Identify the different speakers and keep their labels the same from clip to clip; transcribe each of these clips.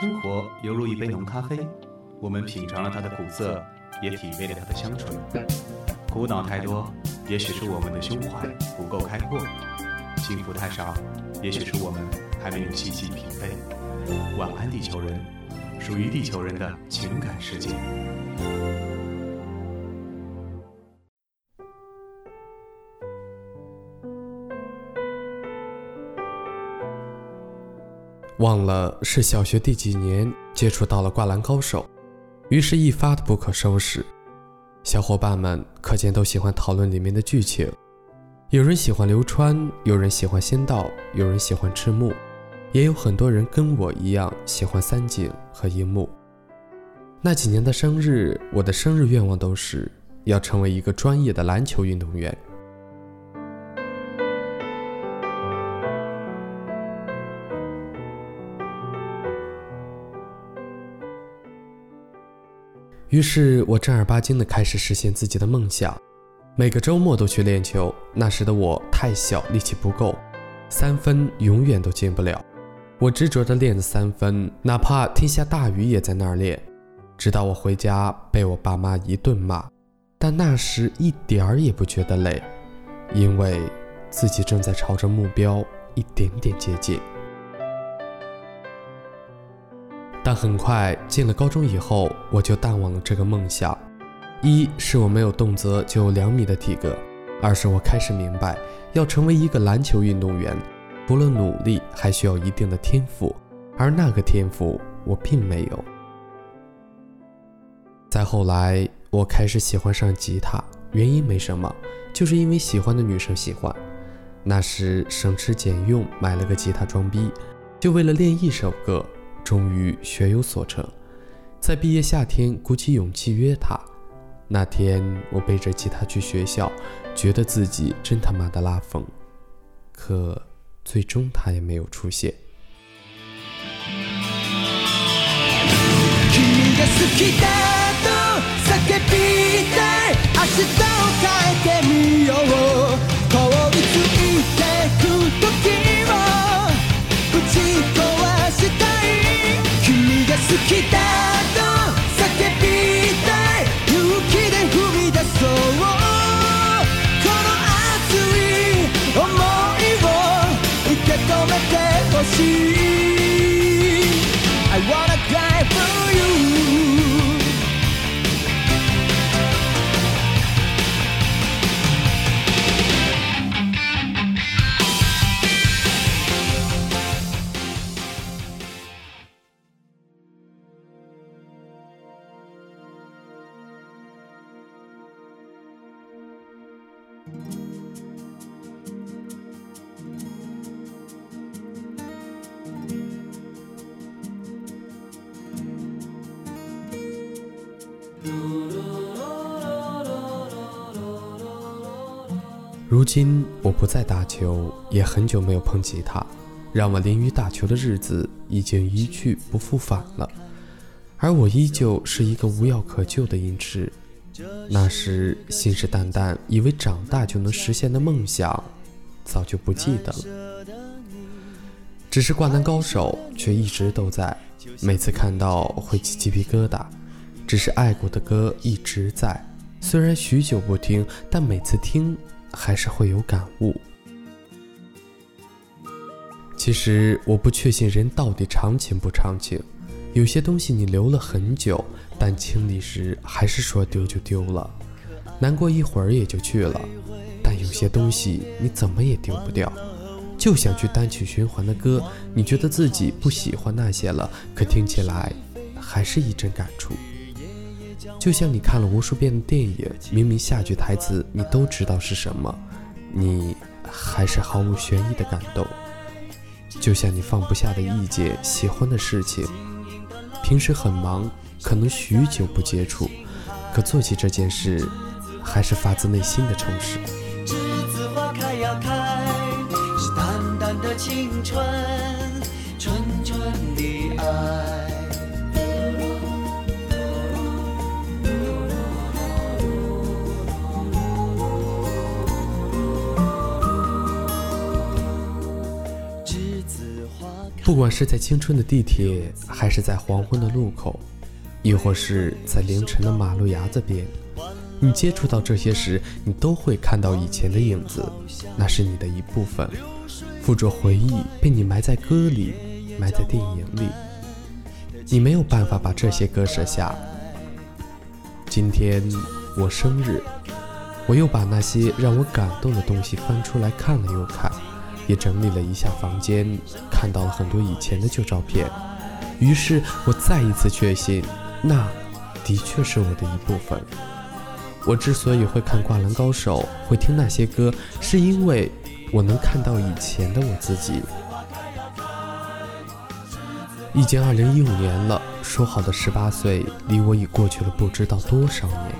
Speaker 1: 生活犹如一杯浓咖啡，我们品尝了它的苦涩，也体味了它的香醇。苦恼太多，也许是我们的胸怀不够开阔；幸福太少，也许是我们还没有细细品味。晚安，地球人，属于地球人的情感世界。
Speaker 2: 忘了是小学第几年接触到了《灌篮高手》，于是，一发的不可收拾。小伙伴们可见都喜欢讨论里面的剧情，有人喜欢流川，有人喜欢仙道，有人喜欢赤木，也有很多人跟我一样喜欢三井和樱木。那几年的生日，我的生日愿望都是要成为一个专业的篮球运动员。于是我正儿八经地开始实现自己的梦想，每个周末都去练球。那时的我太小，力气不够，三分永远都进不了。我执着地练着三分，哪怕天下大雨也在那儿练。直到我回家被我爸妈一顿骂，但那时一点儿也不觉得累，因为自己正在朝着目标一点点接近。但很快进了高中以后，我就淡忘了这个梦想。一是我没有动辄就两米的体格，二是我开始明白，要成为一个篮球运动员，除了努力，还需要一定的天赋，而那个天赋我并没有。再后来，我开始喜欢上吉他，原因没什么，就是因为喜欢的女生喜欢。那时省吃俭用买了个吉他装逼，就为了练一首歌。终于学有所成，在毕业夏天鼓起勇气约他。那天我背着吉他去学校，觉得自己真他妈的拉风。可最终他也没有出现。die for you. 如今我不再打球，也很久没有碰吉他，让我淋雨打球的日子已经一去不复返了。而我依旧是一个无药可救的音痴。那时信誓旦旦以为长大就能实现的梦想，早就不记得了。只是灌篮高手却一直都在，每次看到会起鸡皮疙瘩。只是爱过的歌一直在，虽然许久不听，但每次听。还是会有感悟。其实我不确信人到底长情不长情，有些东西你留了很久，但清理时还是说丢就丢了，难过一会儿也就去了。但有些东西你怎么也丢不掉，就想去单曲循环的歌，你觉得自己不喜欢那些了，可听起来还是一阵感触。就像你看了无数遍的电影，明明下句台词你都知道是什么，你还是毫无悬疑的感动。就像你放不下的意见喜欢的事情，平时很忙，可能许久不接触，可做起这件事，还是发自内心的充实。栀子花开呀开，是淡淡的青春，不管是在青春的地铁，还是在黄昏的路口，亦或是在凌晨的马路牙子边，你接触到这些时，你都会看到以前的影子，那是你的一部分，附着回忆，被你埋在歌里，埋在电影里。你没有办法把这些割舍下。今天我生日，我又把那些让我感动的东西翻出来看了又看。也整理了一下房间，看到了很多以前的旧照片，于是我再一次确信，那的确是我的一部分。我之所以会看《灌篮高手》，会听那些歌，是因为我能看到以前的我自己。已经二零一五年了，说好的十八岁，离我已过去了不知道多少年。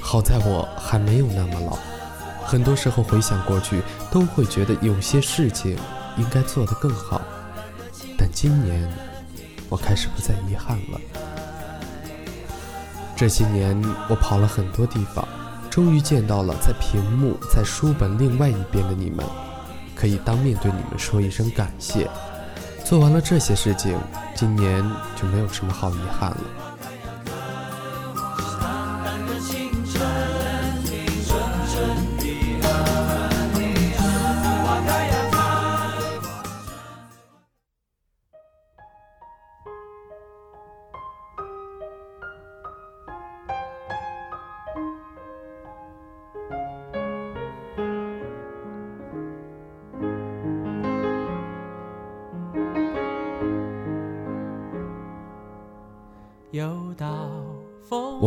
Speaker 2: 好在我还没有那么老。很多时候回想过去，都会觉得有些事情应该做得更好。但今年，我开始不再遗憾了。这些年，我跑了很多地方，终于见到了在屏幕、在书本另外一边的你们，可以当面对你们说一声感谢。做完了这些事情，今年就没有什么好遗憾了。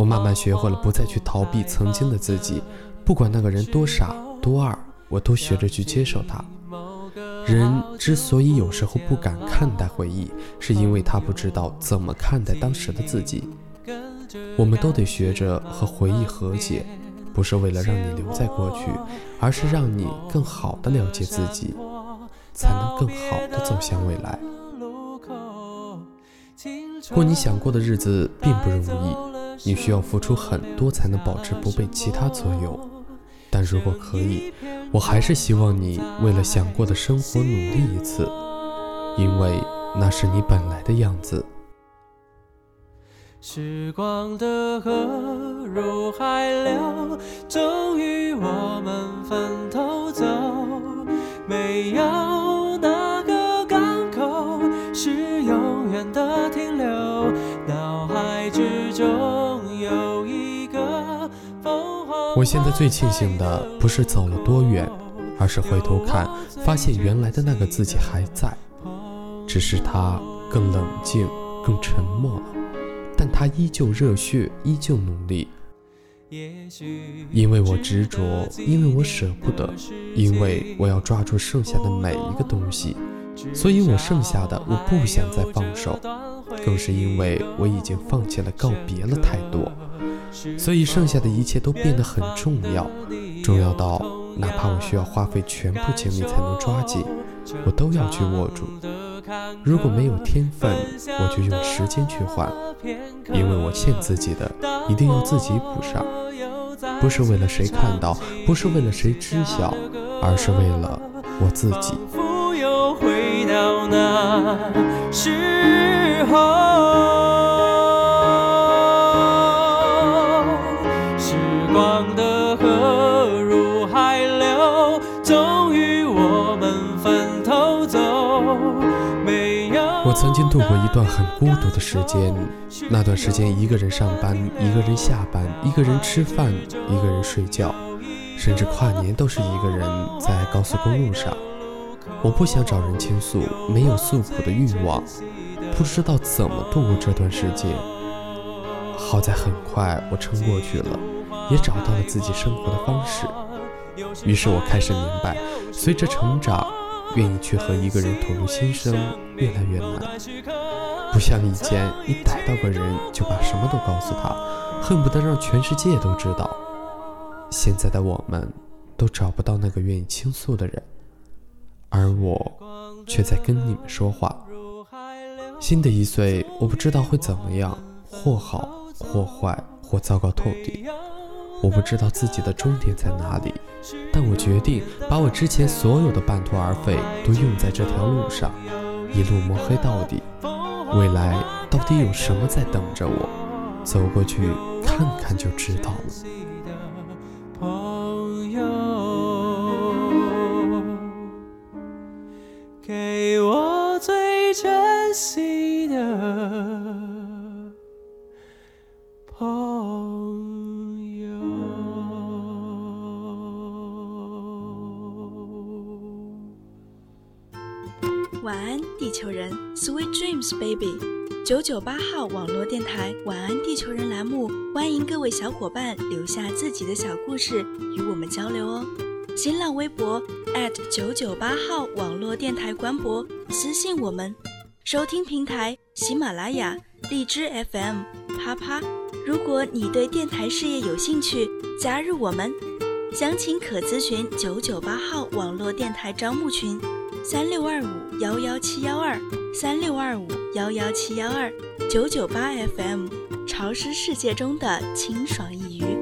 Speaker 2: 我慢慢学会了不再去逃避曾经的自己，不管那个人多傻多二，我都学着去接受他。人之所以有时候不敢看待回忆，是因为他不知道怎么看待当时的自己。我们都得学着和回忆和解，不是为了让你留在过去，而是让你更好的了解自己，才能更好的走向未来。过你想过的日子并不容易，你需要付出很多才能保持不被其他左右。但如果可以，我还是希望你为了想过的生活努力一次，因为那是你本来的样子。时光的河入海流，终于我们分头走，没有现在最庆幸的不是走了多远，而是回头看，发现原来的那个自己还在，只是他更冷静、更沉默了，但他依旧热血，依旧努力。因为我执着，因为我舍不得，因为我要抓住剩下的每一个东西，所以我剩下的我不想再放手。更是因为我已经放弃了，告别了太多，所以剩下的一切都变得很重要，重要到哪怕我需要花费全部精力才能抓紧，我都要去握住。如果没有天分，我就用时间去换，因为我欠自己的，一定要自己补上。不是为了谁看到，不是为了谁知晓，而是为了我自己。时候，度过一段很孤独的时间，那段时间一个人上班，一个人下班，一个人吃饭，一个人睡觉，甚至跨年都是一个人在高速公路上。我不想找人倾诉，没有诉苦的欲望，不知道怎么度过这段时间。好在很快我撑过去了，也找到了自己生活的方式。于是我开始明白，随着成长，愿意去和一个人吐露心声越来越难。不像以前，一逮到个人就把什么都告诉他，恨不得让全世界都知道。现在的我们，都找不到那个愿意倾诉的人。而我却在跟你们说话。新的一岁，我不知道会怎么样，或好或坏，或糟糕透顶。我不知道自己的终点在哪里，但我决定把我之前所有的半途而废都用在这条路上。一路摸黑到底。未来到底有什么在等着我？走过去看看就知道
Speaker 3: 了。
Speaker 4: 给我最珍惜晚安，地球人，Sweet dreams, baby。九九八号网络电台“晚安，地球人”栏目，欢迎各位小伙伴留下自己的小故事与我们交流哦。新浪微博九九八号网络电台官博私信我们。收听平台：喜马拉雅、荔枝 FM、啪啪。如果你对电台事业有兴趣，加入我们，详情可咨询九九八号网络电台招募群。三六二五幺幺七幺二，三六二五幺幺七幺二，九九八 FM，潮湿世界中的清爽一隅。